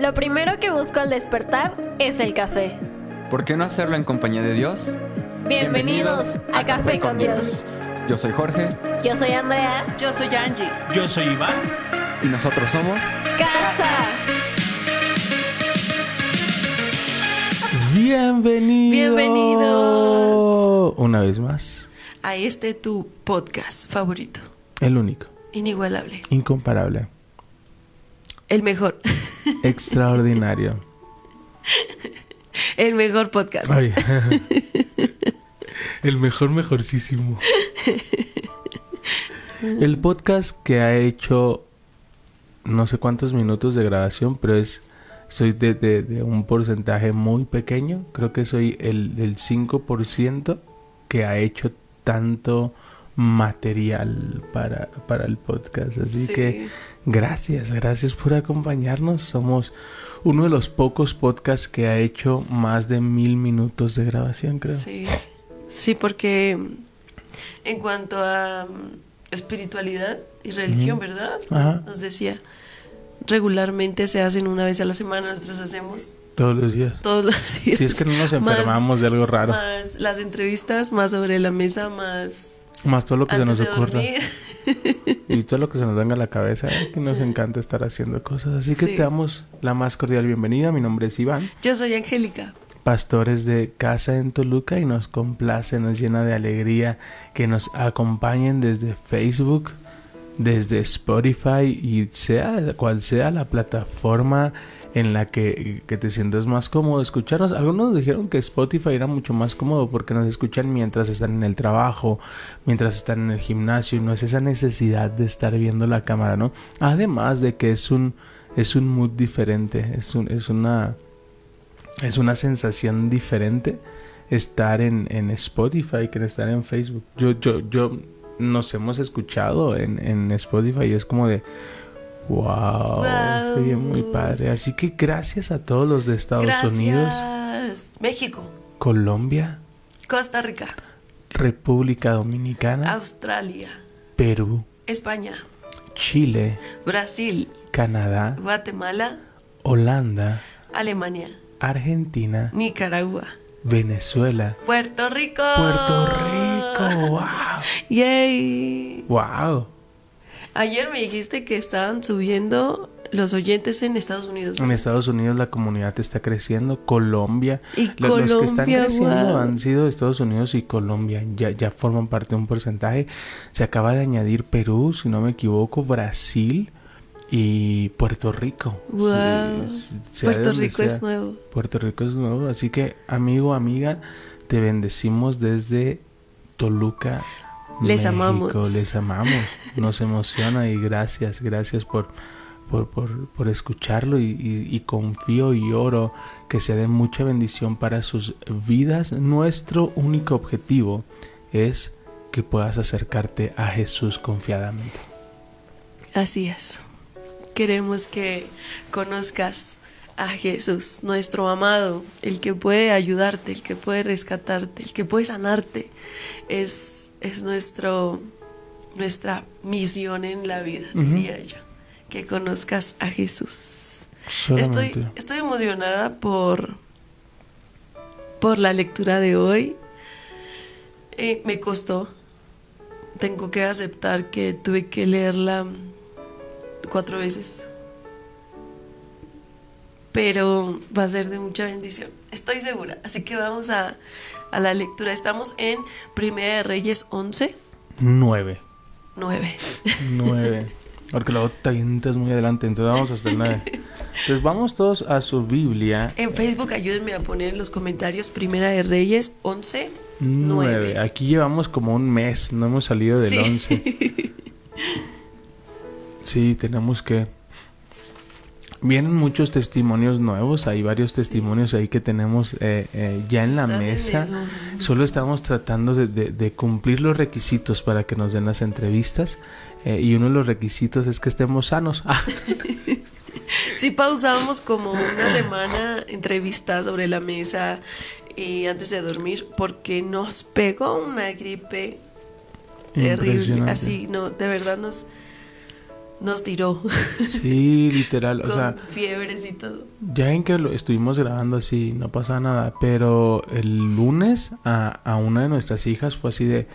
Lo primero que busco al despertar es el café. ¿Por qué no hacerlo en compañía de Dios? Bienvenidos, a, Café con Dios. Yo soy Jorge Yo soy Andrea. Yo soy Angie. Yo soy Iván. y nosotros somos Casa. Bienvenidos. Bienvenidos. Una vez más, A este tu podcast favorito. el único, Inigualable. incomparable, El mejor. Extraordinario. El mejor podcast. Ay. el mejor, mejorcísimo. El podcast que ha hecho no sé cuántos minutos de grabación, pero es soy de, de- de un porcentaje muy pequeño. Creo que soy el del 5% que ha hecho tanto material para, para el podcast. Así Sí. que gracias, gracias por acompañarnos. Somos uno de los pocos podcasts que ha hecho más de mil minutos de grabación, creo. Sí. Sí, porque en cuanto a mm, espiritualidad y religión. ¿verdad? Nos, nos decía, regularmente se hacen una vez a la semana, nosotros hacemos Todos los días. todos los días. Si es que no nos Más- enfermamos de algo raro. Más las entrevistas, más sobre la mesa, más Más todo lo que se nos ocurra. Y todo lo que se nos venga a la cabeza. eh, Que nos encanta estar haciendo cosas. Así que Sí. te damos la más cordial bienvenida. Mi nombre es Iván. Yo soy Angélica. Pastores de Casa en Toluca. Y nos complace, nos llena de alegría que nos acompañen desde Facebook, desde Spotify y sea cual sea la plataforma en la que, que te sientas más cómodo escucharnos. Algunos dijeron que Spotify era mucho más cómodo porque nos escuchan mientras están en el trabajo, mientras están en el gimnasio y no es esa necesidad de estar viendo la cámara, ¿no? Además de que es un es un mood diferente, es un, es una es una sensación diferente estar en, en Spotify que estar en Facebook. Yo, yo, yo nos hemos escuchado en, en Spotify y es como de wow, Wow. se oye muy padre. Así que gracias a todos los de Estados Gracias. Unidos, México, Colombia, Costa Rica, República Dominicana, Australia, Perú, España, Chile, Brasil, Canadá, Guatemala, Holanda, Alemania, Argentina, Nicaragua, Venezuela, Puerto Rico. Puerto Rico. Wow. Yay. Wow. Ayer me dijiste que estaban subiendo los oyentes en Estados Unidos. En Estados Unidos la comunidad está creciendo, Colombia. Y Lo- los que están Colombia, creciendo wow. han sido Estados Unidos y Colombia. Ya, ya forman parte de un porcentaje. Se acaba de añadir Perú, si no me equivoco, Brasil y Puerto Rico. Wow. Sí, Puerto Rico es nuevo. Puerto Rico es nuevo. Así que, amigo, amiga, te bendecimos desde Toluca. Les México. amamos. Les amamos. Nos emociona y gracias, gracias por, por, por, por escucharlo y, y- y confío y oro que sea de mucha bendición para sus vidas. Nuestro único objetivo es que puedas acercarte a Jesús confiadamente. Así es. Queremos que conozcas a Jesús, nuestro amado, el que puede ayudarte, el que puede rescatarte, el que puede sanarte. Es, es nuestro, nuestra misión en la vida, Ujú. diría yo. Que conozcas a Jesús. Estoy, estoy emocionada por, por la lectura de hoy. Eh, me costó. Tengo que aceptar que tuve que leerla cuatro veces. Pero va a ser de mucha bendición. Estoy segura. Así que vamos a, a la lectura. Estamos en Primera de Reyes 11, Nueve. 9. 9. Porque luego te avientas muy adelante, entonces vamos hasta el 9. Entonces vamos todos a su Biblia. En Facebook ayúdenme a poner en los comentarios Primera de Reyes 11, 9. 9. Aquí llevamos como un mes, no hemos salido del Sí. 11. Sí, tenemos que... Vienen muchos testimonios nuevos, hay varios testimonios ahí que tenemos eh, eh, ya en la mesa. Solo estamos tratando de, de- de cumplir los requisitos para que nos den las entrevistas. eh, y uno de los requisitos es que estemos sanos. Ah, Sí pausamos como una semana entrevistas sobre la mesa y antes de dormir porque nos pegó una gripe terrible. Así, no, de verdad nos nos tiró Sí, literal, o con sea, fiebres y todo. ya en que lo estuvimos grabando así, no pasa nada, pero el lunes a, a una de nuestras hijas fue así de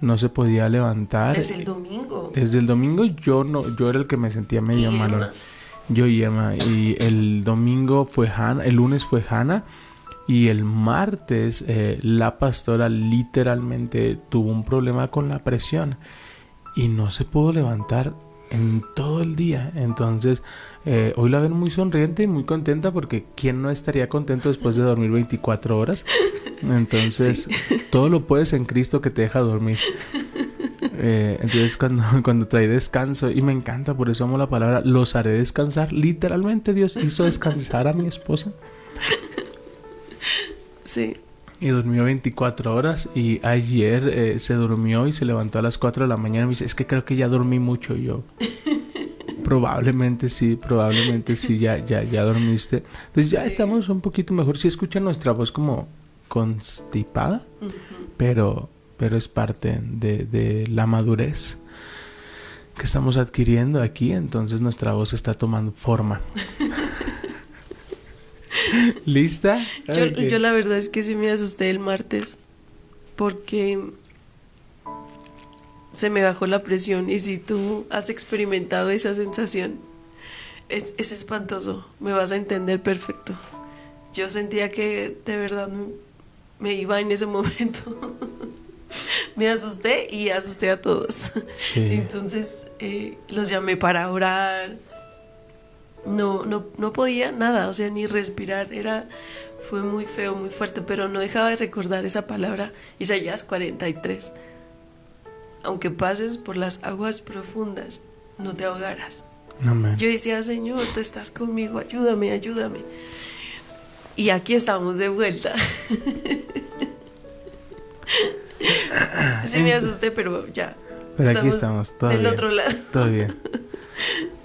no se podía levantar. Desde el domingo. Desde el domingo yo no, yo era el que me sentía medio malo. Yo y Emma. Y el domingo fue Hannah, el lunes fue Hannah. Y el martes eh, la pastora literalmente tuvo un problema con la presión. Y no se pudo levantar en todo el día. Entonces, eh, hoy la ven muy sonriente y muy contenta porque ¿quién no estaría contento después de dormir 24 horas? Entonces, todo lo puedes en Cristo que te deja dormir. Eh, entonces cuando, cuando trae descanso, y me encanta, por eso amo la palabra, los haré descansar. Literalmente Dios hizo descansar a mi esposa Sí. Y durmió 24 horas y ayer eh, se durmió y se levantó a las 4 de la mañana y me dice, es que creo que ya dormí mucho yo. Probablemente sí, probablemente sí, ya, ya, ya dormiste. Entonces ya estamos un poquito mejor. Si escuchan nuestra voz como constipada, pero, pero es parte de, de la madurez que estamos adquiriendo aquí, entonces nuestra voz está tomando forma. ¿Lista? Yo, Ok. yo la verdad es que sí me asusté el martes porque se me bajó la presión y si tú has experimentado esa sensación es, es espantoso, me vas a entender perfecto. Yo sentía que de verdad me iba en ese momento. me asusté y asusté a todos. Sí. Entonces eh, los llamé para orar. No, no, no podía nada, o sea, ni respirar. Era, fue muy feo, muy fuerte, pero no dejaba de recordar esa palabra, Isaías 43. Aunque pases por las aguas profundas, no te ahogarás. Amén. Yo decía, Señor, tú estás conmigo, ayúdame, ayúdame. Y aquí estamos de vuelta. sí me asusté, pero ya. Pero aquí estamos, todo del bien. otro lado. Todo bien.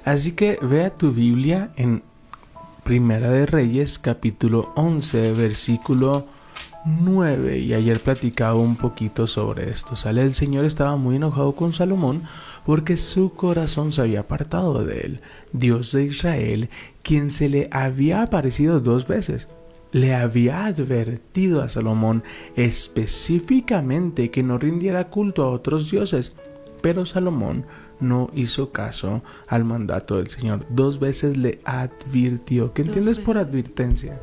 Así que vea tu Biblia en Primera de Reyes, capítulo 11, versículo 9. Y ayer platicaba un poquito sobre esto. Sale el Señor estaba muy enojado con Salomón porque su corazón se había apartado de él, Dios de Israel, quien se le había aparecido dos veces. Le había advertido a Salomón específicamente que no rindiera culto a otros dioses, pero Salomón no hizo caso al mandato del Señor. Dos veces le advirtió. ¿Qué Dos entiendes por advertencia?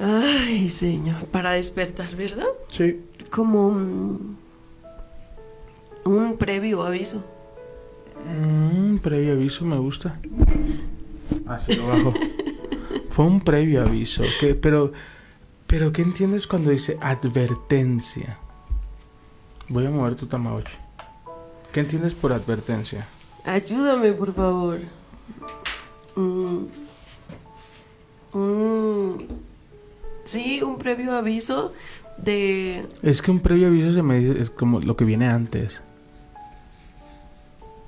Ay, Señor, para despertar, ¿verdad? Sí. Como un, un previo aviso. Un previo aviso me gusta. Así lo bajo. Fue un previo aviso. ¿Qué? Pero, pero ¿qué entiendes cuando dice advertencia? Voy a mover tu tamagotchi. ¿Qué entiendes por advertencia? Ayúdame, por favor. Mm, un- sí, un previo aviso de... Es que un previo aviso se me dice es como lo que viene antes.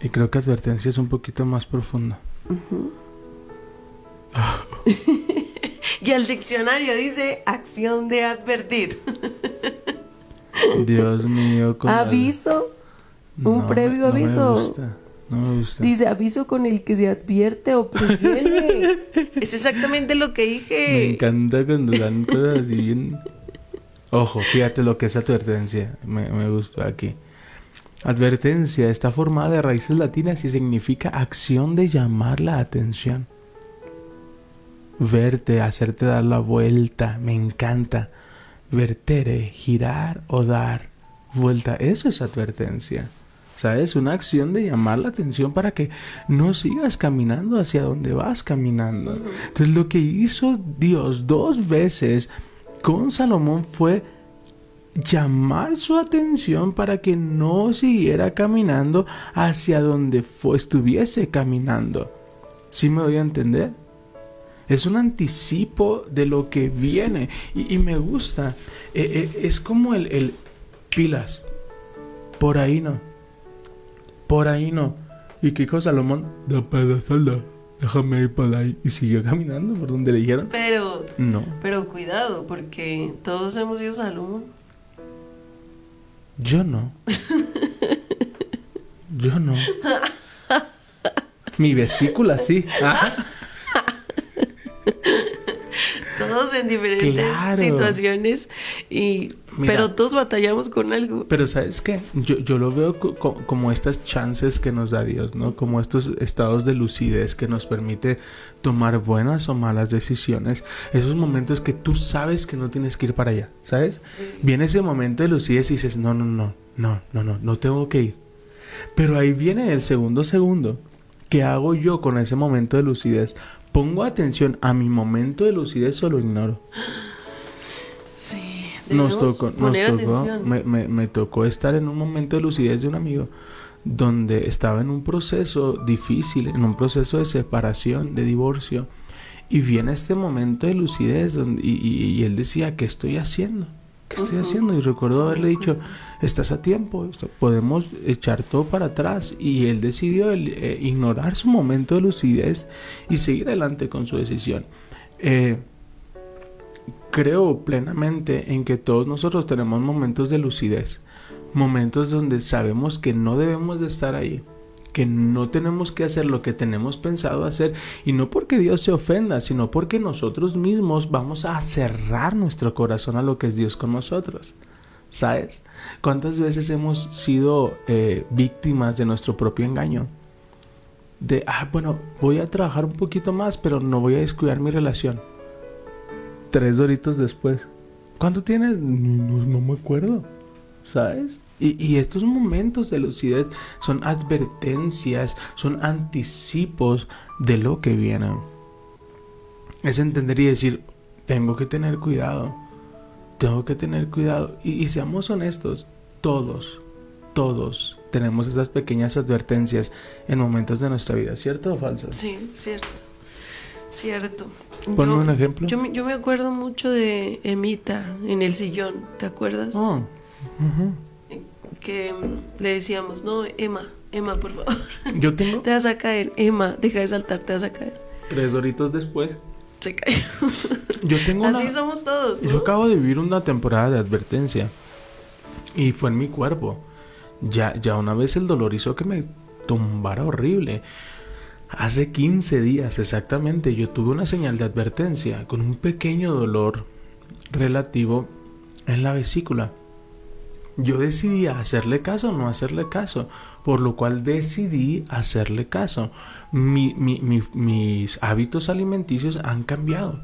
Y creo que advertencia es un poquito más profundo. Y el diccionario dice acción de advertir. Dios mío. con Aviso. Un No, previo no me aviso. gusta, No me gusta. Dice aviso con el que se advierte o previene. es exactamente lo que Me dije. encanta cuando dan cosas así bien... Ojo, fíjate lo que es advertencia. Me, me gustó aquí. Advertencia está formada de raíces latinas y significa acción de llamar la atención. Verte, hacerte dar la vuelta, me encanta. Vertere, girar o dar vuelta, eso es advertencia. ¿Sabes? Una acción de llamar la atención para que no sigas caminando hacia donde vas caminando. Entonces lo que hizo Dios dos veces con Salomón fue llamar su atención para que no siguiera caminando hacia donde fue, estuviese caminando. ¿Sí me doy a entender? Es un anticipo de lo que viene y, y me gusta. Eh, eh, es como el, el pilas. Por ahí no. Por ahí no. ¿Y qué dijo Salomón? Da pedazalda. Déjame ir por ahí. Y siguió caminando por donde le dijeron. Pero, No. pero cuidado, porque todos hemos ido Salomón. Yo no. Yo no. Mi vesícula, sí. Todos en diferentes Claro. situaciones y Mira. pero todos batallamos con algo. Pero ¿sabes qué? Yo, yo lo veo co- co- como estas chances que nos da Dios, ¿no? Como estos estados de lucidez que nos permite tomar buenas o malas decisiones. Esos momentos que tú sabes que no tienes que ir para allá, ¿sabes? Viene ese momento de lucidez y dices, no, no, no, no, no, no, no tengo que ir. Pero ahí viene el segundo segundo. ¿Qué hago yo con ese momento de lucidez? ¿Pongo atención a mi momento de lucidez o lo ignoro? Nos tocó, nos poner tocó atención. me, me- me tocó estar en un momento de lucidez de un amigo donde estaba en un proceso difícil, en un proceso de separación, de divorcio, y viene este momento de lucidez donde, y, y- y él decía, ¿qué estoy haciendo? ¿Qué estoy haciendo? Y recuerdo haberle dicho, estás a tiempo, podemos echar todo para atrás. Y él decidió el- eh, ignorar su momento de lucidez y seguir adelante con su decisión. Eh, creo plenamente en que todos nosotros tenemos momentos de lucidez, momentos donde sabemos que no debemos de estar ahí, que no tenemos que hacer lo que tenemos pensado hacer y no porque Dios se ofenda, sino porque nosotros mismos vamos a cerrar nuestro corazón a lo que es Dios con nosotros. ¿Sabes? ¿Cuántas veces hemos sido eh, víctimas de nuestro propio engaño? De, ah, bueno, voy a trabajar un poquito más, pero no voy a descuidar mi relación tres doritos después. ¿Cuánto tienes? No, no- me acuerdo. ¿Sabes? Y, y estos momentos de lucidez son advertencias, son anticipos de lo que viene. Es entender y decir, tengo que tener cuidado. Tengo que tener cuidado. Y, y seamos honestos, todos, todos tenemos esas pequeñas advertencias en momentos de nuestra vida, ¿cierto o falso? Sí, cierto. Cierto. Ponme Yo- un ejemplo. Yo, me- yo me acuerdo mucho de Emita en el sillón, ¿te acuerdas? Oh, ujú. Que mm, le decíamos, no, Emma, Emma, por favor, Yo tengo te vas a caer, Emma, deja de saltar, te vas a caer. tres doritos después. Se cayó. Yo tengo una- Así somos todos, ¿no? Yo acabo de vivir una temporada de advertencia y fue en mi cuerpo. Ya, ya una vez el dolor hizo que me tumbara horrible. Hace 15 días exactamente yo tuve una señal de advertencia con un pequeño dolor relativo en la vesícula. Yo decidí hacerle caso o no hacerle caso, por lo cual decidí hacerle caso. Mi- mi- mi- mis hábitos alimenticios han cambiado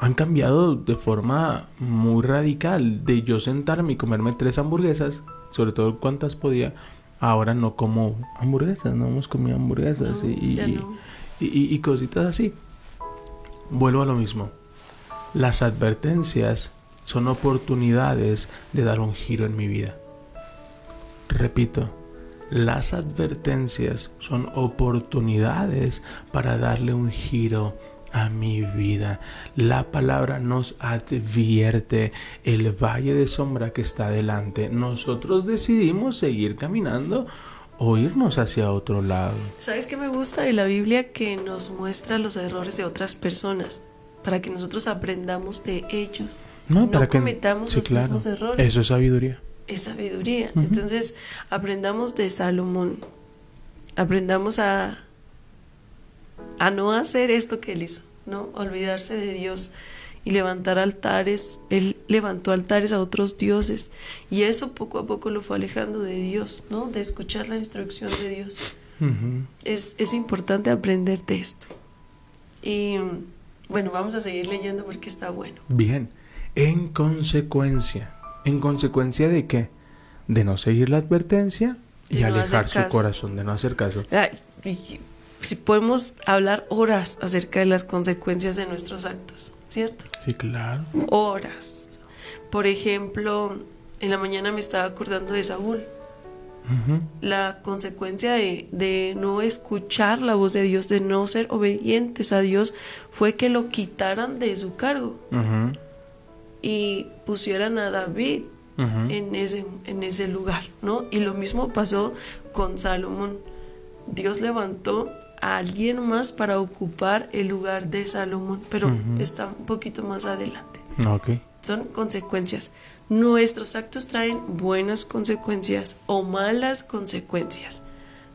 han cambiado de forma muy radical. De yo sentarme y comerme tres hamburguesas, sobre todo cuantas podía, ahora no como hamburguesas, no hemos comido hamburguesas No, y, ya y- no. y- y- y cositas así. Vuelvo a lo mismo. Las advertencias son oportunidades de dar un giro en mi vida. Repito, las advertencias son oportunidades para darle un giro a mi vida. La palabra nos advierte el valle de sombra que está delante. Nosotros decidimos seguir caminando o irnos hacia otro lado. ¿Sabes qué me gusta de la Biblia? Que nos muestra los errores de otras personas para que nosotros aprendamos de ellos. No, No para que cometamos sí, los claro. mismos errores. Eso es sabiduría. Es sabiduría. Entonces, aprendamos de Salomón. Aprendamos a, a no hacer esto que él hizo, ¿no? Olvidarse de Dios y levantar altares. Él levantó altares a otros dioses y eso poco a poco lo fue alejando de Dios, ¿no? De escuchar la instrucción de Dios. Es, es importante aprender de esto. Y bueno, vamos a seguir leyendo porque está bueno. Bien, en consecuencia, ¿en consecuencia de qué? De no seguir la advertencia y De alejar su corazón, de no hacer caso. Ay, Si podemos hablar horas acerca de las consecuencias de nuestros actos, ¿cierto? Sí, claro. Horas. Por ejemplo, en la mañana me estaba acordando de Saúl. La consecuencia de, de no escuchar la voz de Dios, de no ser obedientes a Dios, fue que lo quitaran de su cargo y pusieran a David en ese, en ese lugar, ¿no? Y lo mismo pasó con Salomón. Dios levantó a alguien más para ocupar el lugar de Salomón, pero está un poquito más adelante. Son consecuencias. Nuestros actos traen buenas consecuencias o malas consecuencias.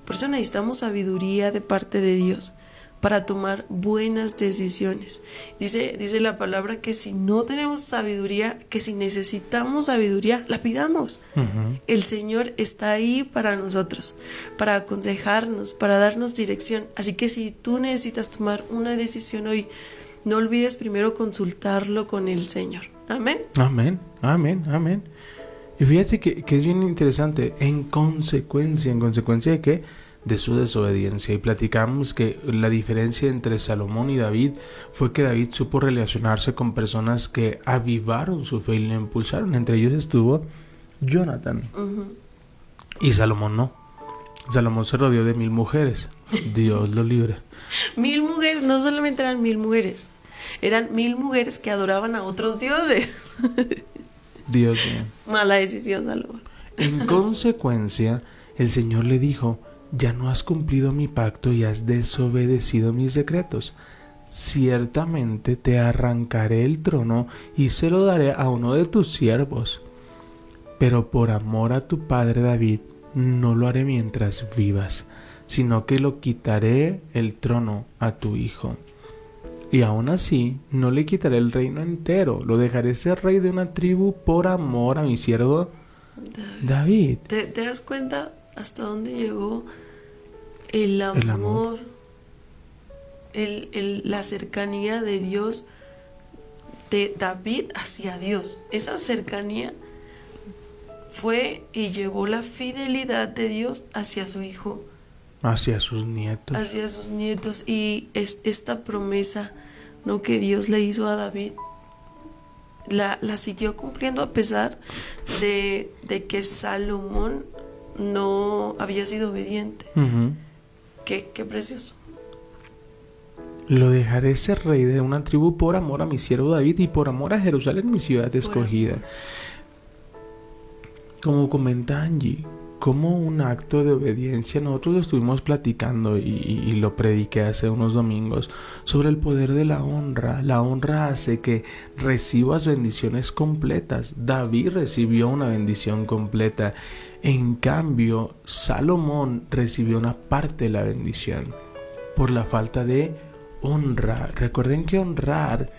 Por eso necesitamos sabiduría de parte de Dios para tomar buenas decisiones. Dice, dice la palabra que si no tenemos sabiduría, que si necesitamos sabiduría, la pidamos. El Señor está ahí para nosotros, para aconsejarnos, para darnos dirección. Así que si tú necesitas tomar una decisión hoy, no olvides primero consultarlo con el Señor. Amén. Amén, amén, amén. Y fíjate que, que es bien interesante, en consecuencia, en consecuencia de que de su desobediencia. Y platicamos que la diferencia entre Salomón y David fue que David supo relacionarse con personas que avivaron su fe y le impulsaron. Entre ellos estuvo Jonathan. Y Salomón no. Salomón se rodeó de mil mujeres. Dios lo libre. Mil mujeres, no solamente eran mil mujeres, eran mil mujeres que adoraban a otros dioses. Dios mío. Mala decisión, Salomón. En consecuencia, el Señor le dijo, ya no has cumplido mi pacto y has desobedecido mis decretos. Ciertamente te arrancaré el trono y se lo daré a uno de tus siervos. Pero por amor a tu padre David, no lo haré mientras vivas, sino que lo quitaré el trono a tu hijo. Y aún así, no le quitaré el reino entero, lo dejaré ser rey de una tribu por amor a mi siervo David. ¿Te, te das cuenta hasta dónde llegó el amor, El amor. el- el- la cercanía de Dios, de David hacia Dios? Esa cercanía fue y llevó la fidelidad de Dios hacia su hijo, hacia sus nietos. hacia sus nietos. Y es, esta promesa ¿no? que Dios le hizo a David. La, la siguió cumpliendo a pesar de, de que Salomón no había sido obediente. Qué, qué precioso. Lo dejaré ser rey de una tribu por amor a mi siervo David y por amor a Jerusalén, mi ciudad escogida. Como comenta Angie, como un acto de obediencia, nosotros lo estuvimos platicando y, y- y lo prediqué hace unos domingos sobre el poder de la honra. La honra hace que recibas bendiciones completas. David recibió una bendición completa. En cambio, Salomón recibió una parte de la bendición por la falta de honra. Recuerden que honrar,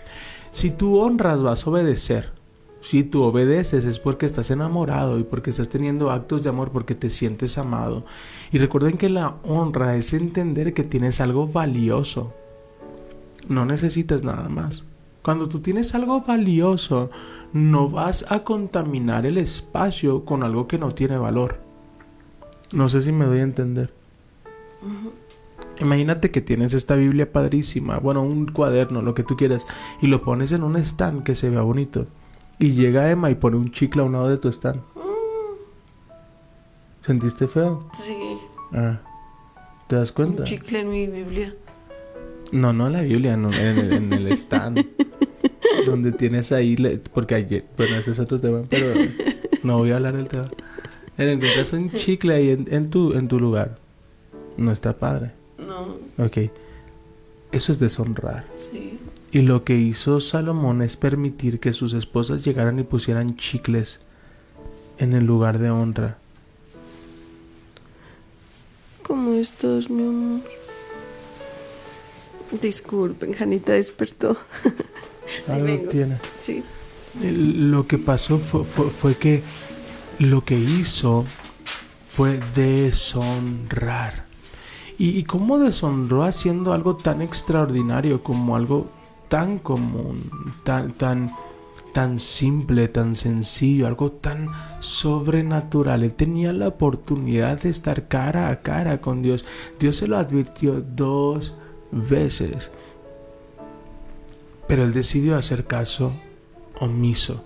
si tú honras vas a obedecer. Si tú obedeces es porque estás enamorado y porque estás teniendo actos de amor porque te sientes amado. Y recuerden que la honra es entender que tienes algo valioso. No necesitas nada más. Cuando tú tienes algo valioso, no vas a contaminar el espacio con algo que no tiene valor. No sé si me doy a entender. Imagínate que tienes esta Biblia padrísima, bueno, un cuaderno, lo que tú quieras, y lo pones en un stand que se vea bonito. Y llega Emma y pone un chicle a un lado de tu stand. ¿Sentiste feo? Sí, Ah. ¿Te das cuenta? un chicle en mi Biblia. No, no en la Biblia, no, en, el, en el stand. Donde tienes ahí, le- porque ayer, bueno, ese es otro tema, pero no voy a hablar del tema. En encuentras un chicle ahí en, en tu, en tu lugar. No está padre. No, Ok. Eso es deshonrar. sí. Y lo que hizo Salomón es permitir que sus esposas llegaran y pusieran chicles en el lugar de honra. ¿Cómo estás, mi amor? Disculpen, Janita despertó. Algo tiene. Sí. Lo que pasó fue, fue, fue que lo que hizo fue deshonrar. ¿Y, ¿Y cómo deshonró haciendo algo tan extraordinario como algo tan común, tan, tan, tan simple, tan sencillo, algo tan sobrenatural? Él tenía la oportunidad de estar cara a cara con Dios. Dios se lo advirtió dos veces. Pero él decidió hacer caso omiso.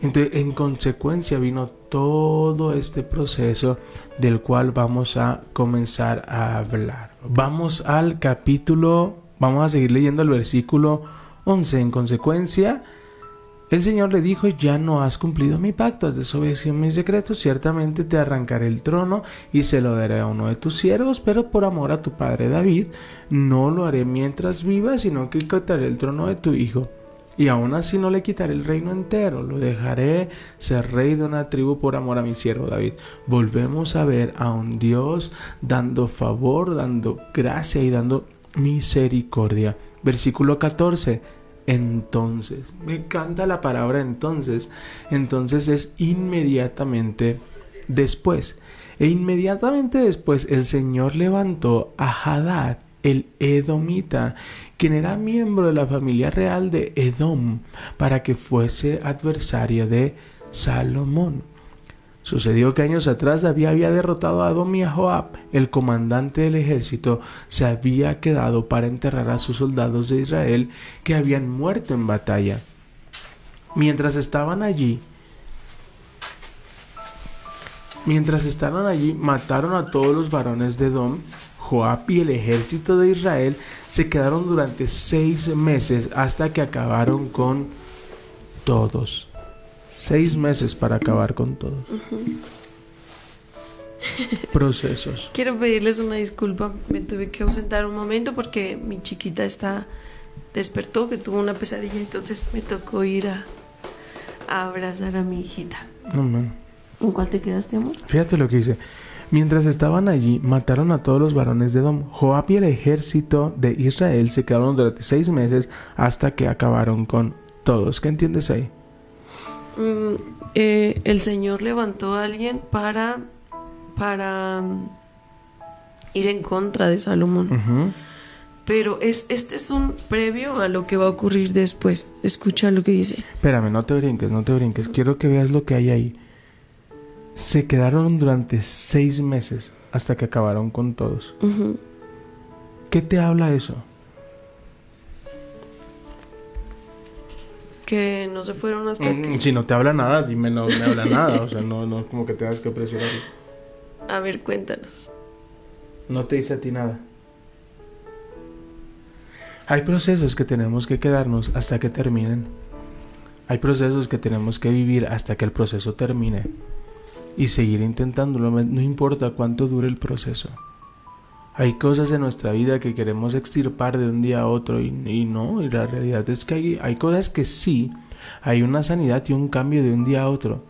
Entonces, en consecuencia vino todo este proceso del cual vamos a comenzar a hablar. Vamos al capítulo, vamos a seguir leyendo el versículo 11. En consecuencia, el Señor le dijo, ya no has cumplido mi pacto, has desobedecido mis decretos, ciertamente te arrancaré el trono y se lo daré a uno de tus siervos, pero por amor a tu padre David, no lo haré mientras viva, sino que quitaré el trono de tu hijo. Y aún así no le quitaré el reino entero, lo dejaré ser rey de una tribu por amor a mi siervo David. Volvemos a ver a un Dios dando favor, dando gracia y dando misericordia. Versículo 14. Entonces, me encanta la palabra entonces. Entonces es inmediatamente después. E inmediatamente después el Señor levantó a Hadad, el Edomita, quien era miembro de la familia real de Edom, para que fuese adversario de Salomón. Sucedió que años atrás había, había derrotado a Adom y a Joab. El comandante del ejército se había quedado para enterrar a sus soldados de Israel que habían muerto en batalla. Mientras estaban allí, mientras estaban allí, mataron a todos los varones de Edom. Joab y el ejército de Israel se quedaron durante seis meses hasta que acabaron con todos. Seis meses para acabar con todos. Procesos. Quiero pedirles una disculpa. Me tuve que ausentar un momento porque mi chiquita está despertó, que tuvo una pesadilla, entonces me tocó ir a, a abrazar a mi hijita. No, man. ¿En cuál te quedaste, amor? Fíjate lo que dice. Mientras estaban allí, mataron a todos los varones de Edom. Joab y el ejército de Israel se quedaron durante seis meses hasta que acabaron con todos. ¿Qué entiendes ahí? Mm, eh, el Señor levantó a alguien para, para mm, ir en contra de Salomón. Pero es, este es un previo a lo que va a ocurrir después. Escucha lo que dice. Espérame, no te brinques, no te brinques. Quiero que veas lo que hay ahí. Se quedaron durante seis meses hasta que acabaron con todos. ¿Qué te habla eso? Que no se fueron hasta Mm, que... Si no te habla nada, dime no me habla nada. O sea, no, no es como que tengas que presionarlo. A ver, cuéntanos. No te dice a ti nada. Hay procesos que tenemos que quedarnos hasta que terminen. Hay procesos que tenemos que vivir hasta que el proceso termine. Y seguir intentándolo, no importa cuánto dure el proceso. Hay cosas en nuestra vida que queremos extirpar de un día a otro y, no, y la realidad es que hay, hay cosas que sí, hay una sanidad y un cambio de un día a otro.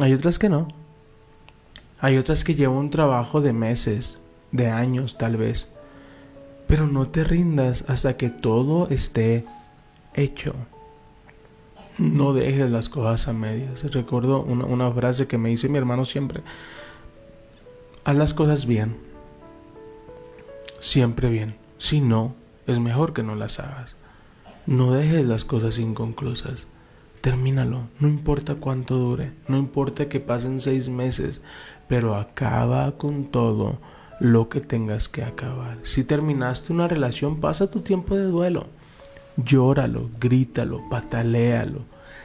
Hay otras que no. Hay otras que llevan un trabajo de meses, de años tal vez. Pero no te rindas hasta que todo esté hecho. No dejes las cosas a medias. Recuerdo una, una frase que me dice mi hermano siempre. Haz las cosas bien. Siempre bien. Si no, es mejor que no las hagas. No dejes las cosas inconclusas. Termínalo. No importa cuánto dure. No importa que pasen seis meses. Pero acaba con todo lo que tengas que acabar. Si terminaste una relación, pasa tu tiempo de duelo. Llóralo, grítalo, pataléalo.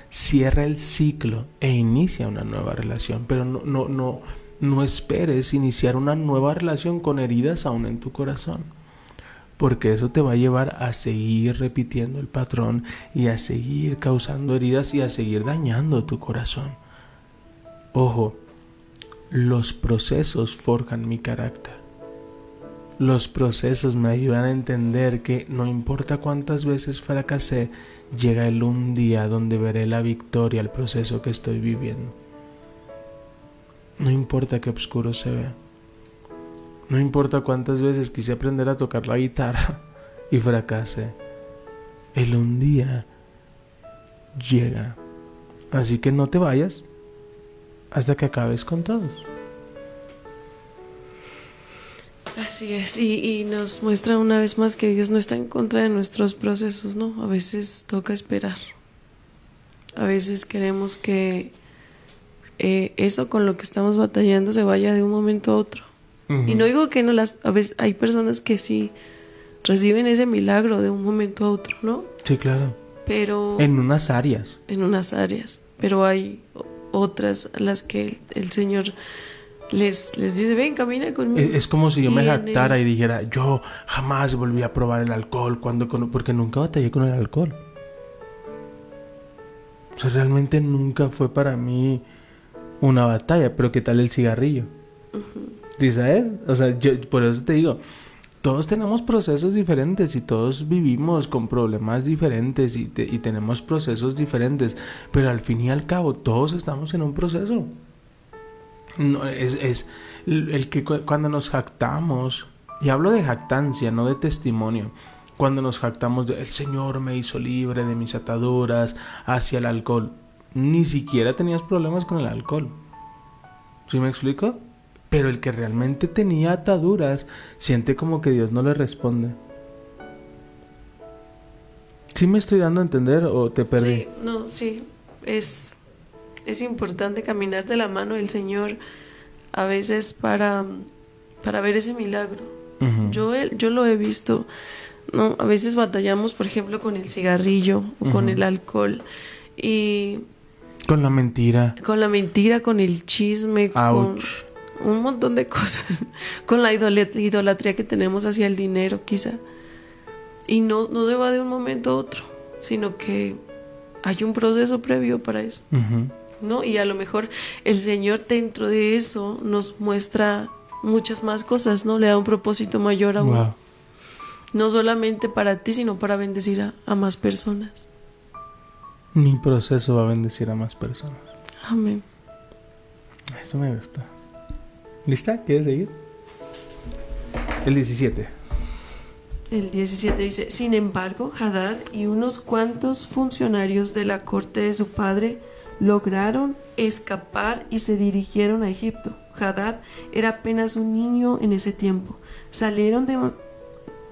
Cierra el ciclo e inicia una nueva relación. Pero no, no, no, no esperes iniciar una nueva relación con heridas aún en tu corazón. Porque eso te va a llevar a seguir repitiendo el patrón y a seguir causando heridas y a seguir dañando tu corazón. Ojo, los procesos forjan mi carácter. Los procesos me ayudan a entender que no importa cuántas veces fracasé, llega el un día donde veré la victoria al proceso que estoy viviendo. No importa qué oscuro se vea. No importa cuántas veces quise aprender a tocar la guitarra y fracasé. El un día llega. Así que no te vayas hasta que acabes con todos. Así es, y, y nos muestra una vez más que Dios no está en contra de nuestros procesos, ¿no? A veces toca esperar. A veces queremos que eh, eso con lo que estamos batallando se vaya de un momento a otro. Y no digo que no las... A veces hay personas que sí reciben ese milagro de un momento a otro, ¿no? Sí, claro. Pero... En unas áreas. en unas áreas, pero hay otras a las que el, el Señor les, les dice, ven, camina conmigo. E- Es como si yo me jactara y dijera, yo jamás volví a probar el alcohol cuando porque nunca batallé con el alcohol. O sea, realmente nunca fue para mí una batalla, pero ¿qué tal el cigarrillo? ¿Sí sabes? O sea, yo por eso te digo, todos tenemos procesos diferentes y todos vivimos con problemas diferentes y, te- y tenemos procesos diferentes, pero al fin y al cabo todos estamos en un proceso. No, es, es el que cu- cuando nos jactamos, y hablo de jactancia, no de testimonio, cuando nos jactamos de el Señor me hizo libre de mis ataduras hacia el alcohol, ni siquiera tenías problemas con el alcohol. ¿Sí me explico? Pero el que realmente tenía ataduras siente como que Dios no le responde. ¿Sí me estoy dando a entender o te perdí? Sí, no, sí. Es, es importante caminar de la mano del Señor a veces para, para ver ese milagro. Yo, he- yo lo he visto. No, a veces batallamos, por ejemplo, con el cigarrillo o con el alcohol y Con la mentira. con la mentira, con el chisme, con un montón de cosas, con la idolatría que tenemos hacia el dinero, quizá. Y no, no se va de un momento a otro, sino que hay un proceso previo para eso. ¿no? Y a lo mejor el Señor dentro de eso nos muestra muchas más cosas, ¿no? Le da un propósito mayor aún. Wow. No solamente para ti, sino para bendecir a, a más personas. Mi proceso va a bendecir a más personas. Amén. Eso me gusta. ¿Lista? ¿Quieres seguir? El 17. El 17 dice, sin embargo, Hadad y unos cuantos funcionarios de la corte de su padre lograron escapar y se dirigieron a Egipto. Hadad era apenas un niño en ese tiempo. Salieron de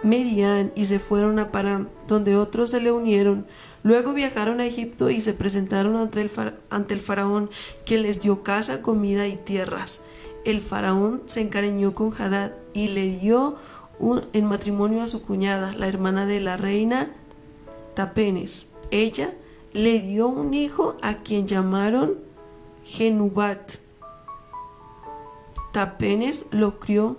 Medián y se fueron a Param, donde otros se le unieron. Luego viajaron a Egipto y se presentaron ante el, ante el faraón, quien les dio casa, comida y tierras. El faraón se encariñó con Hadad y le dio un- en matrimonio a su cuñada, la hermana de la reina Tapenes. Ella le dio un hijo a quien llamaron Genubat. Tapenes lo crió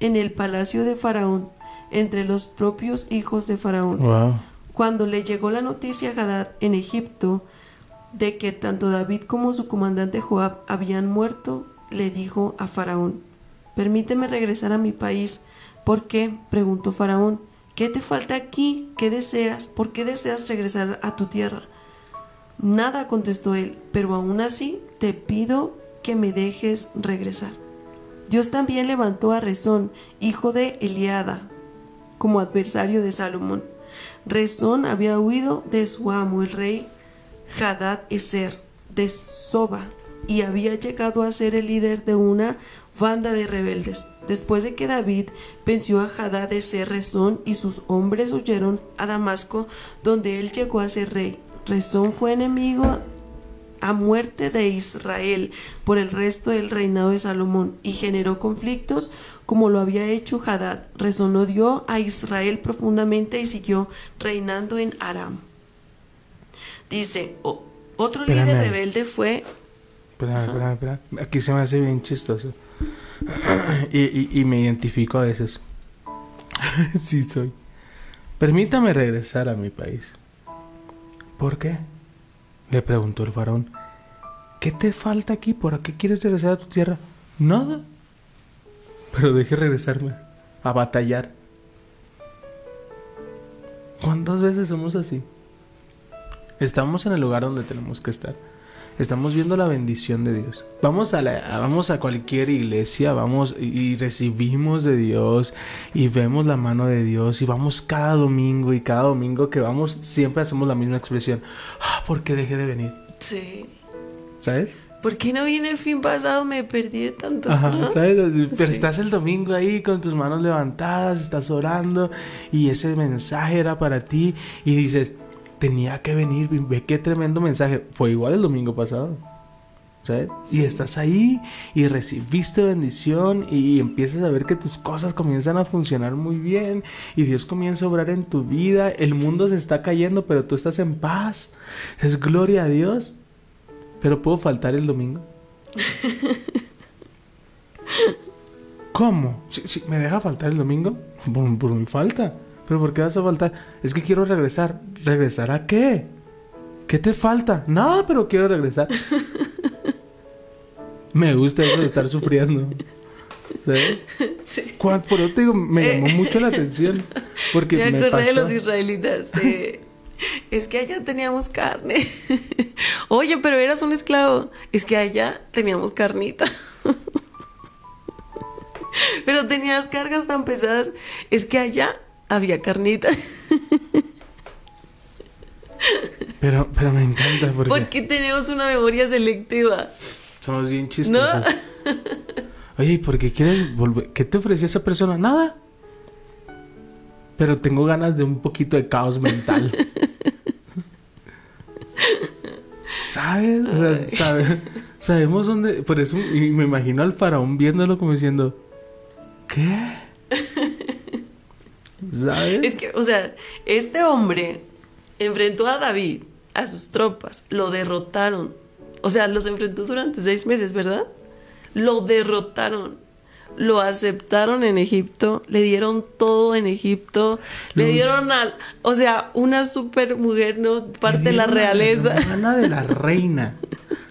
en el palacio de Faraón, entre los propios hijos de Faraón. Wow. Cuando le llegó la noticia a Hadad en Egipto de que tanto David como su comandante Joab habían muerto, le dijo a Faraón, permíteme regresar a mi país. ¿Por qué? preguntó Faraón. ¿Qué te falta aquí? ¿Qué deseas? ¿Por qué deseas regresar a tu tierra? Nada, contestó él, pero aún así te pido que me dejes regresar. Dios también levantó a Rezón, hijo de Eliada, como adversario de Salomón. Rezón había huido de su amo, el rey Hadad Eser, de Soba, y había llegado a ser el líder de una banda de rebeldes. Después de que David venció a Hadad Eser, Rezón y sus hombres huyeron a Damasco, donde él llegó a ser rey. Rezón fue enemigo a muerte de Israel por el resto del reinado de Salomón y generó conflictos como lo había hecho Hadad. Odió a Israel profundamente y siguió reinando en Aram. Dice, "O- otro líder Espérame. rebelde fue... Espera, espera, espera. Aquí se me hace bien chistoso. y, y, y me identifico a veces. sí soy. Permítame regresar a mi país. ¿Por qué? Le preguntó el faraón. ¿Qué te falta aquí? ¿Por qué quieres regresar a tu tierra? Nada. Pero deje regresarme a batallar. ¿Cuántas veces somos así? Estamos en el lugar donde tenemos que estar. Estamos viendo la bendición de Dios. Vamos a, la- vamos a cualquier iglesia, vamos y, y recibimos de Dios y vemos la mano de Dios y vamos cada domingo y cada domingo que vamos siempre hacemos la misma expresión. Ah, ¿Por qué dejé de venir? Sí. ¿Sabes? ¿Por qué no vine el fin pasado? Me perdí de tanto. Ajá, ¿no? ¿sabes? Pero Sí. estás el domingo ahí con tus manos levantadas, estás orando y ese mensaje era para ti y dices, tenía que venir, ve qué tremendo mensaje. Fue igual el domingo pasado. ¿Sabes? Y estás ahí y recibiste bendición y empiezas a ver que tus cosas comienzan a funcionar muy bien y Dios comienza a obrar en tu vida. El mundo se está cayendo, pero tú estás en paz. Es gloria a Dios. Pero puedo faltar el domingo. ¿Cómo? Si, si me deja faltar el domingo, por, por mi falta. ¿Pero por qué vas a faltar? Es que quiero regresar. ¿Regresar a qué? ¿Qué te falta? Nada, pero quiero regresar. me gusta eso de estar sufriendo. ¿Sabes? Sí. Por eso te digo, me llamó mucho la atención. Porque Me me, acordé de los israelitas. de, es que allá teníamos carne. Oye, pero eras un esclavo. Es que allá teníamos carnita. pero tenías cargas tan pesadas. Es que allá había carnita. Pero, pero me encanta porque Porque tenemos una memoria selectiva. somos bien chistosos. Oye, ¿y por qué quieres volver? ¿Qué te ofreció esa persona? Nada. Pero tengo ganas de un poquito de caos mental. ¿Sabes? O sea, sabe- sabemos dónde. Por eso, y me imagino al faraón viéndolo como diciendo: ¿Qué? ¿Sabes? Es que, o sea, este hombre enfrentó a David, a sus tropas, lo derrotaron. O sea, los enfrentó durante seis meses, ¿verdad? Lo derrotaron. Lo aceptaron en Egipto, le dieron todo en Egipto, le dieron al, o sea, una super mujer, ¿no? Parte de la realeza. La hermana de la reina.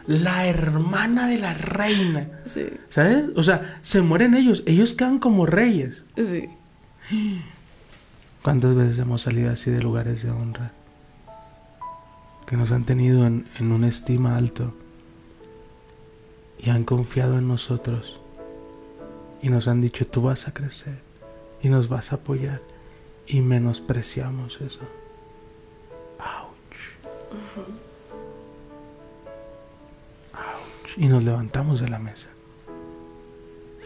La hermana de la reina. Sí, ¿Sabes? O sea, se mueren ellos. Ellos quedan como reyes. sí. ¿Cuántas veces hemos salido así de lugares de honra? Que nos han tenido en, en una estima alto. Y han confiado en nosotros. Y nos han dicho, tú vas a crecer. Y nos vas a apoyar. Y menospreciamos eso. Ouch. Ouch. Y nos levantamos de la mesa.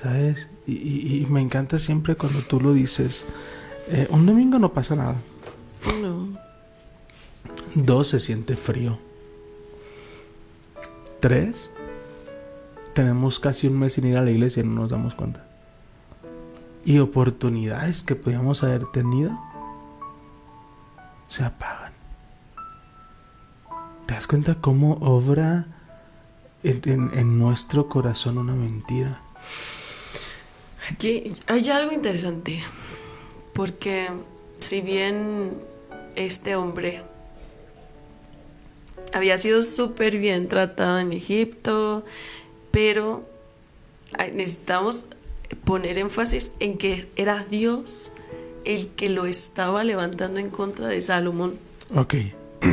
¿Sabes? Y, y- y me encanta siempre cuando tú lo dices. Eh, un domingo no pasa nada. No. Dos, se siente frío. Tres, tenemos casi un mes sin ir a la iglesia y no nos damos cuenta. Y oportunidades que podíamos haber tenido se apagan. ¿Te das cuenta cómo obra en, en- nuestro corazón una mentira? Aquí hay algo interesante, porque si bien este hombre había sido súper bien tratado en Egipto, pero necesitamos poner énfasis en que era Dios el que lo estaba levantando en contra de Salomón. Ok.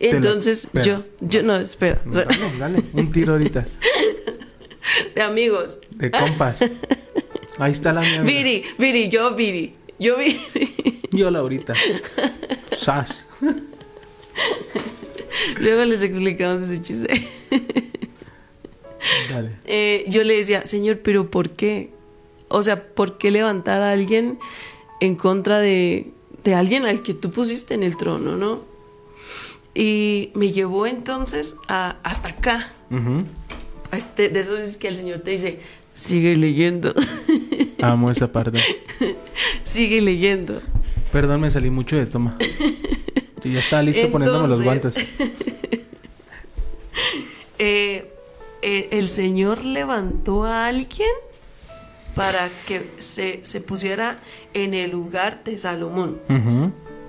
Entonces yo, yo no, espera, o sea, Dale, dale, un tiro ahorita. de amigos. De compas. Ahí está la mierda. Viri, Viri, yo Viri, yo Viri. Yo Laurita. Sas. Luego les explicamos ese chiste. Dale. Eh, yo le decía, Señor, pero ¿por qué? O sea, ¿por qué levantar a alguien en contra de, de alguien al que tú pusiste en el trono, no? Y me llevó entonces a, hasta acá. Este- De esas veces que el Señor te dice, sigue leyendo, Amo esa parte. sigue leyendo. Perdón, me salí mucho de toma. Yo ya estaba listo poniéndome los guantes. Eh, eh, el Señor levantó a alguien para que se, se pusiera en el lugar de Salomón.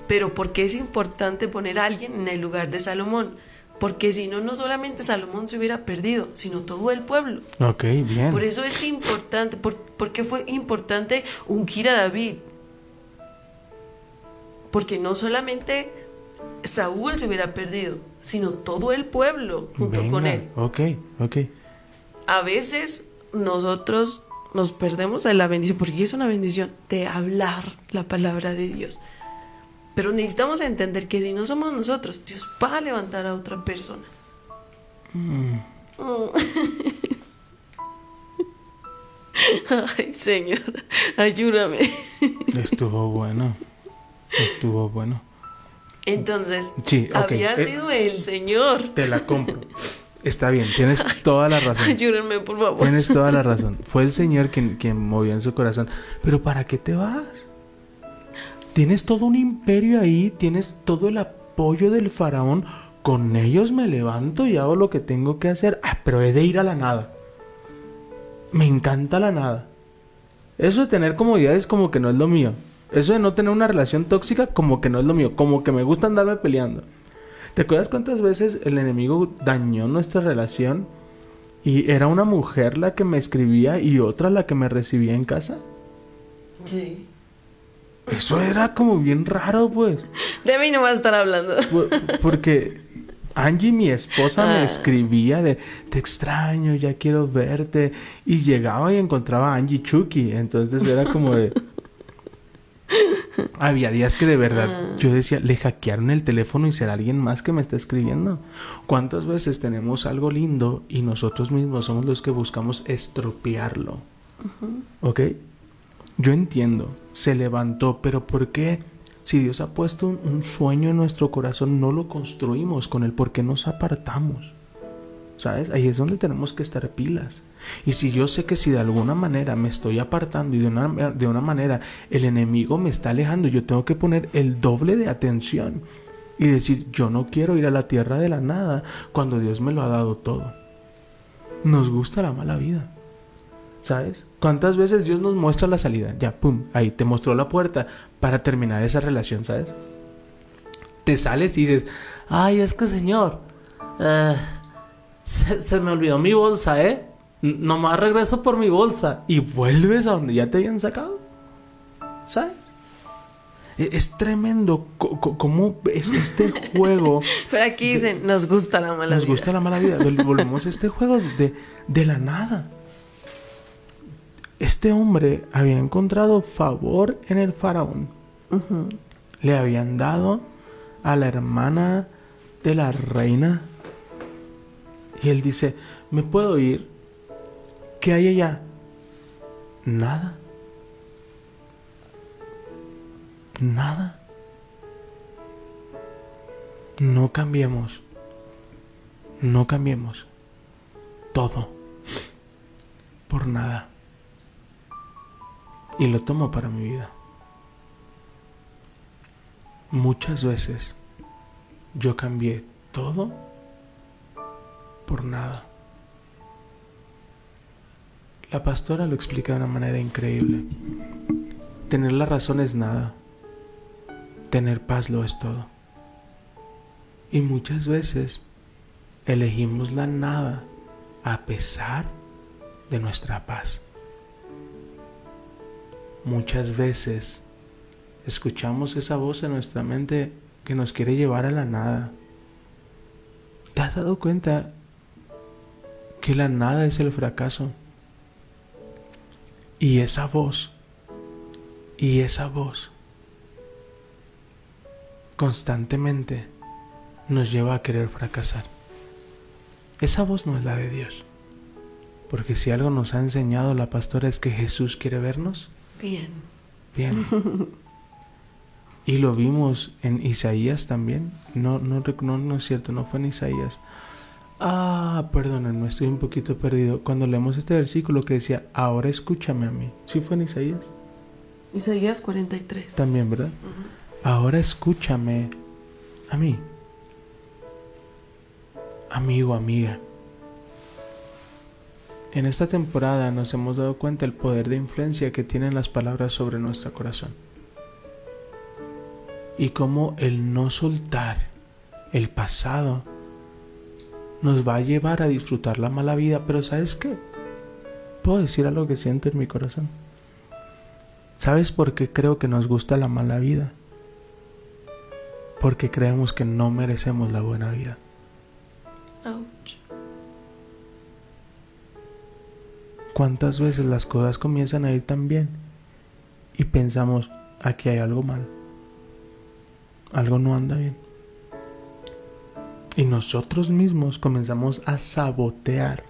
Pero ¿por qué es importante poner a alguien en el lugar de Salomón? Porque si no, no solamente Salomón se hubiera perdido, sino todo el pueblo. Ok, bien. Por eso es importante. ¿Por, por qué fue importante ungir a David? Porque no solamente Saúl se hubiera perdido, sino todo el pueblo junto con él. Ok, ok. A veces nosotros nos perdemos de la bendición, porque es una bendición de hablar la palabra de Dios. Pero necesitamos entender que si no somos nosotros, Dios va a levantar a otra persona. Oh. Ay, Señor, ayúdame. Estuvo bueno. Estuvo bueno. Entonces, Sí, había Eh, sido el Señor. Te la compro. Está bien, tienes toda la razón. Ayúdenme, por favor. Tienes toda la razón. Fue el Señor quien, quien movió en su corazón. Pero ¿para qué te vas? Tienes todo un imperio ahí, tienes todo el apoyo del faraón. Con ellos me levanto y hago lo que tengo que hacer. Ah, pero he de ir a la nada. Me encanta la nada. Eso de tener comodidades como que no es lo mío. Eso de no tener una relación tóxica como que no es lo mío. Como que me gusta andarme peleando. ¿Te acuerdas cuántas veces el enemigo dañó nuestra relación? Y era una mujer la que me escribía y otra la que me recibía en casa. Sí. Eso era como bien raro, pues. De mí no vas a estar hablando. Por- Porque Angie, mi esposa, me Ah. escribía de te extraño, ya quiero verte. Y llegaba y encontraba a Angie Chucky. Entonces era como de. Había días que de verdad yo decía, le hackearon el teléfono y será alguien más que me está escribiendo. ¿Cuántas veces tenemos algo lindo y nosotros mismos somos los que buscamos estropearlo? ¿Ok? Yo entiendo, se levantó, pero ¿por qué? Si Dios ha puesto un, un sueño en nuestro corazón, no lo construimos con él, ¿por qué nos apartamos? ¿Sabes? Ahí es donde tenemos que estar pilas. Y si yo sé que si de alguna manera me estoy apartando y de una, de una manera el enemigo me está alejando, yo tengo que poner el doble de atención y decir, yo no quiero ir a la tierra de la nada cuando Dios me lo ha dado todo. Nos gusta la mala vida. ¿Sabes? ¿Cuántas veces Dios nos muestra la salida? Ya, pum, ahí te mostró la puerta para terminar esa relación, ¿sabes? Te sales y dices, ay, es que señor, eh, se, se me olvidó mi bolsa, ¿eh? Nomás regreso por mi bolsa y vuelves a donde ya te habían sacado, ¿sabes? E- Es tremendo cómo es este juego Pero aquí dicen, nos gusta la mala nos vida. gusta la mala vida. Vol- Volvemos a este juego de, de la nada. Este hombre había encontrado favor en el faraón. Le habían dado a la hermana de la reina. Y él dice, ¿me puedo ir? ¿Qué hay allá? Nada. Nada. No cambiemos. No cambiemos. Todo. Por nada. Y lo tomo para mi vida. Muchas veces yo cambié todo por nada. La pastora lo explica de una manera increíble. Tener la razón es nada. Tener paz lo es todo. Y muchas veces elegimos la nada a pesar de nuestra paz. Muchas veces escuchamos esa voz en nuestra mente que nos quiere llevar a la nada. ¿Te has dado cuenta que la nada es el fracaso? Y esa voz, y esa voz, constantemente nos lleva a querer fracasar. Esa voz no es la de Dios. Porque si algo nos ha enseñado la pastora es que Jesús quiere vernos Bien. bien. Y lo vimos en Isaías también. No, no, no, no es cierto, no fue en Isaías. Ah, perdónenme, estoy un poquito perdido. Cuando leemos este versículo que decía, ahora escúchame a mí. ¿Sí fue en Isaías? Isaías 43. También, ¿verdad? Ahora escúchame a mí. Amigo, amiga. En esta temporada nos hemos dado cuenta el poder de influencia que tienen las palabras sobre nuestro corazón. Y cómo el no soltar el pasado nos va a llevar a disfrutar la mala vida. Pero ¿sabes qué? Puedo decir algo que siento en mi corazón. ¿Sabes por qué creo que nos gusta la mala vida? Porque creemos que no merecemos la buena vida. Ouch. ¿Cuántas veces las cosas comienzan a ir tan bien y pensamos, aquí hay algo mal? Algo no anda bien. Y nosotros mismos comenzamos a sabotear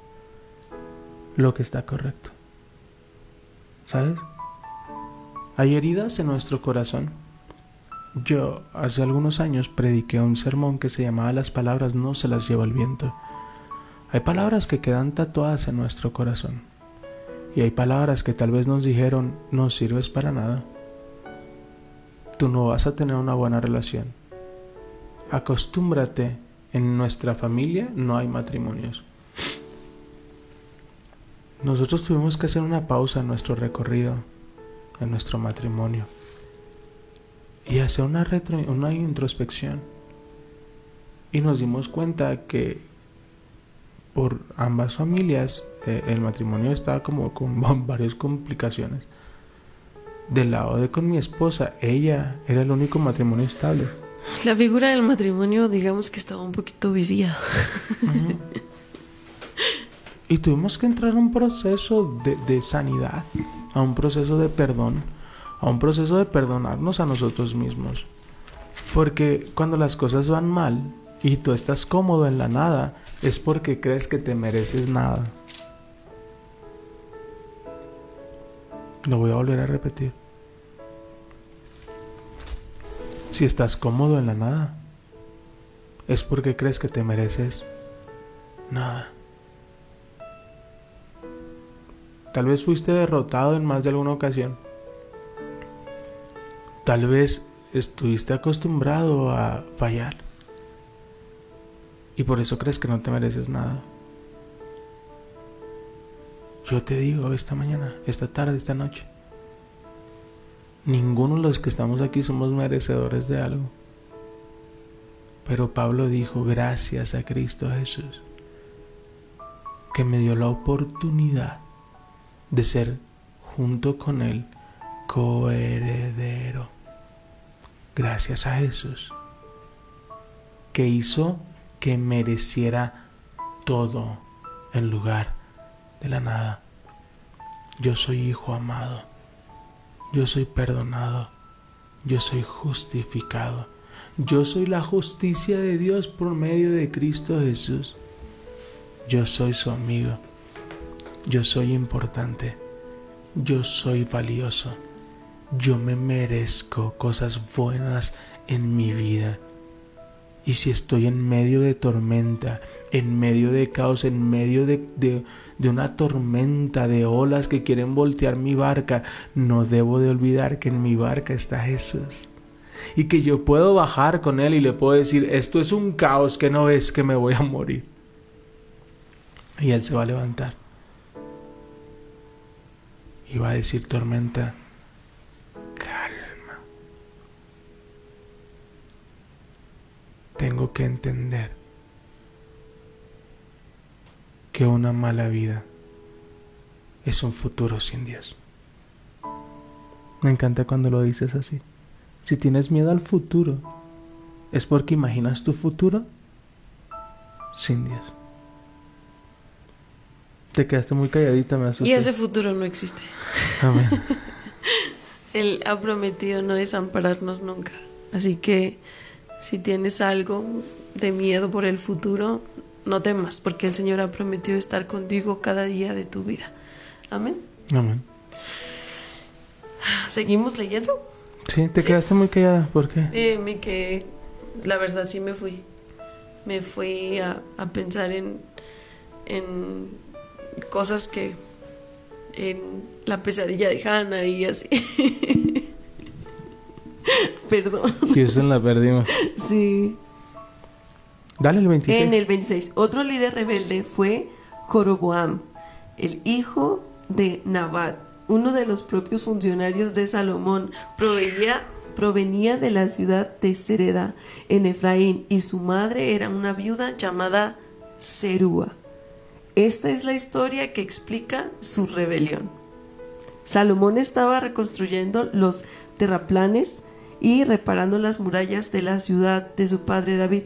lo que está correcto. ¿Sabes? Hay heridas en nuestro corazón. Yo hace algunos años prediqué un sermón que se llamaba Las palabras no se las lleva el viento. Hay palabras que quedan tatuadas en nuestro corazón. Y hay palabras que tal vez nos dijeron no sirves para nada. Tú no vas a tener una buena relación. Acostúmbrate, en nuestra familia no hay matrimonios. Nosotros tuvimos que hacer una pausa en nuestro recorrido, en nuestro matrimonio, y hacer una, retro, una introspección. Y nos dimos cuenta que por ambas familias eh, el matrimonio estaba como con varias complicaciones. del lado de con mi esposa, ella era el único matrimonio estable. La figura del matrimonio, digamos que estaba un poquito viciada. Y tuvimos que entrar a un proceso de, de sanidad, a un proceso de perdón, a un proceso de perdonarnos a nosotros mismos. Porque cuando las cosas van mal y tú estás cómodo en la nada, es porque crees que te mereces nada. Lo voy a volver a repetir. Si estás cómodo en la nada, es porque crees que te mereces nada. Tal vez fuiste derrotado en más de alguna ocasión. Tal vez estuviste acostumbrado a fallar. Y por eso crees que no te mereces nada. Yo te digo esta mañana, esta tarde, esta noche. Ninguno de los que estamos aquí somos merecedores de algo. Pero Pablo dijo, gracias a Cristo Jesús, que me dio la oportunidad de ser junto con Él coheredero. Gracias a Jesús, que hizo que mereciera todo en lugar de la nada. Yo soy hijo amado, yo soy perdonado, yo soy justificado, yo soy la justicia de Dios por medio de Cristo Jesús. Yo soy su amigo, yo soy importante, yo soy valioso, yo me merezco cosas buenas en mi vida. Y si estoy en medio de tormenta, en medio de caos, en medio de, de, de, una tormenta de olas que quieren voltear mi barca, no debo de olvidar que en mi barca está Jesús. Y que yo puedo bajar con Él y le puedo decir, esto es un caos que no ves que me voy a morir. Y Él se va a levantar. Y va a decir, tormenta, Tengo que entender que una mala vida es un futuro sin Dios. Me encanta cuando lo dices así. Si tienes miedo al futuro, es porque imaginas tu futuro sin Dios. Te quedaste muy calladita, me asusté. Y ese futuro no existe. Amén. Él ha prometido no desampararnos nunca. Así que si tienes algo de miedo por el futuro, no temas, porque el Señor ha prometido estar contigo cada día de tu vida. Amén. Amén. ¿Seguimos leyendo? Sí, te Sí. quedaste muy callada. ¿Por qué? Eh, me quedé, la verdad sí me fui. Me fui a, a pensar en, en cosas que, en la pesadilla de Hannah y así. Perdón. Houston la perdimos. Sí. Dale el 26. En el 26, otro líder rebelde fue Joroboam, el hijo de Nabat, uno de los propios funcionarios de Salomón. Provenía, provenía de la ciudad de Sereda, en Efraín, y su madre era una viuda llamada Serúa. Esta es la historia que explica su rebelión. Salomón estaba reconstruyendo los terraplanes y reparando las murallas de la ciudad de su padre David.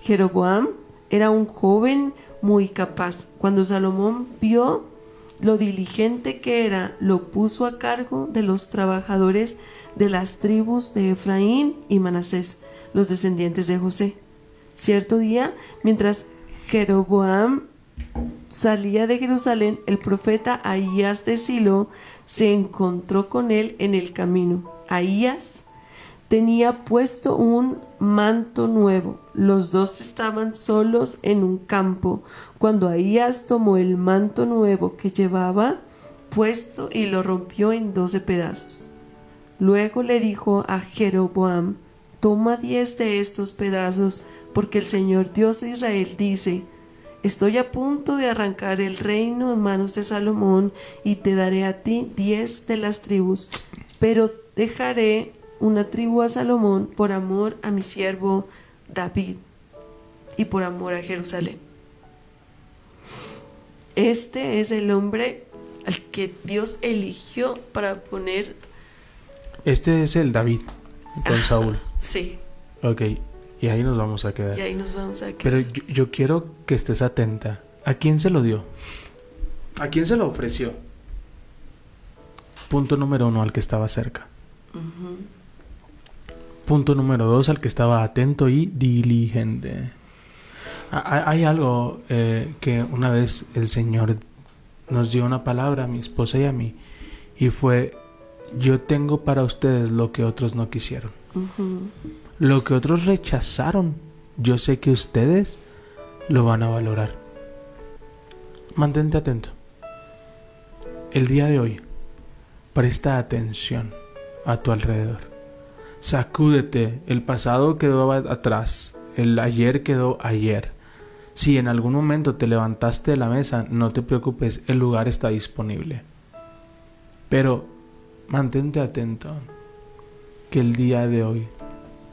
Jeroboam era un joven muy capaz. Cuando Salomón vio lo diligente que era, lo puso a cargo de los trabajadores de las tribus de Efraín y Manasés, los descendientes de José. Cierto día, mientras Jeroboam salía de Jerusalén, el profeta Ahías de Silo se encontró con él en el camino. Ahías tenía puesto un manto nuevo. Los dos estaban solos en un campo, cuando Ahías tomó el manto nuevo que llevaba puesto y lo rompió en doce pedazos. Luego le dijo a Jeroboam, toma diez de estos pedazos, porque el Señor Dios de Israel dice, Estoy a punto de arrancar el reino en manos de Salomón y te daré a ti diez de las tribus, pero dejaré una tribu a Salomón por amor a mi siervo David y por amor a Jerusalén. Este es el hombre al que Dios eligió para poner Este es el David con Ajá. Saúl. Sí, Ok, y ahí nos vamos a quedar. y ahí nos vamos a quedar. Pero yo, yo quiero que estés atenta. ¿A quién se lo dio? ¿A quién se lo ofreció? Punto número uno, al que estaba cerca. Punto número dos, al que estaba atento y diligente. Ha- ha- Hay algo eh, que una vez el Señor nos dio una palabra a mi esposa y a mí, y fue, yo tengo para ustedes lo que otros no quisieron. Lo que otros rechazaron, yo sé que ustedes lo van a valorar. Mantente atento. El día de hoy, presta atención a tu alrededor. Sacúdete, el pasado quedó atrás, el ayer quedó ayer. Si en algún momento te levantaste de la mesa, no te preocupes, el lugar está disponible. Pero mantente atento que el día de hoy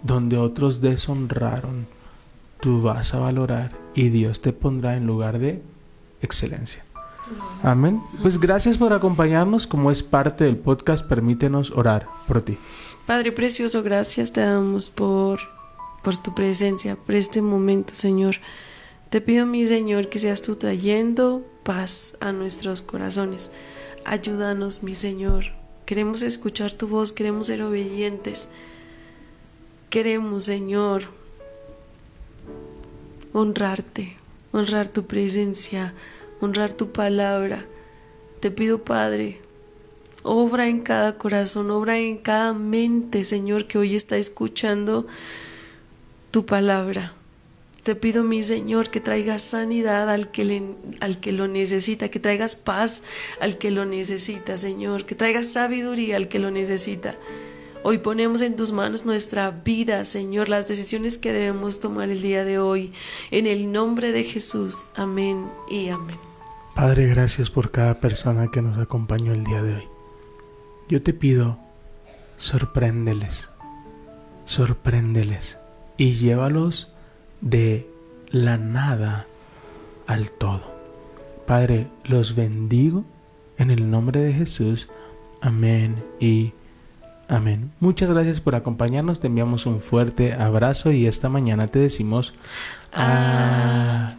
donde otros deshonraron, tú vas a valorar y Dios te pondrá en lugar de excelencia. Amén. Pues gracias por acompañarnos. Como es parte del podcast, permítenos orar por ti. Padre precioso, gracias te damos por, por tu presencia, por este momento, Señor. Te pido, mi Señor, que seas tú trayendo paz a nuestros corazones. Ayúdanos, mi Señor. Queremos escuchar tu voz, queremos ser obedientes. Queremos, Señor, honrarte, honrar tu presencia, honrar tu palabra. Te pido, Padre, obra en cada corazón, obra en cada mente, Señor, que hoy está escuchando tu palabra. Te pido, mi Señor, que traigas sanidad al que, al que lo necesita, que traigas paz al que lo necesita, Señor, que traigas sabiduría al que lo necesita. Hoy ponemos en tus manos nuestra vida, Señor, las decisiones que debemos tomar el día de hoy. En el nombre de Jesús. Amén y amén. Padre, gracias por cada persona que nos acompañó el día de hoy. Yo te pido, sorpréndeles, sorpréndeles y llévalos de la nada al todo. Padre, los bendigo en el nombre de Jesús. Amén y amén. Muchas gracias por acompañarnos. Te enviamos un fuerte abrazo y esta mañana te decimos Amén.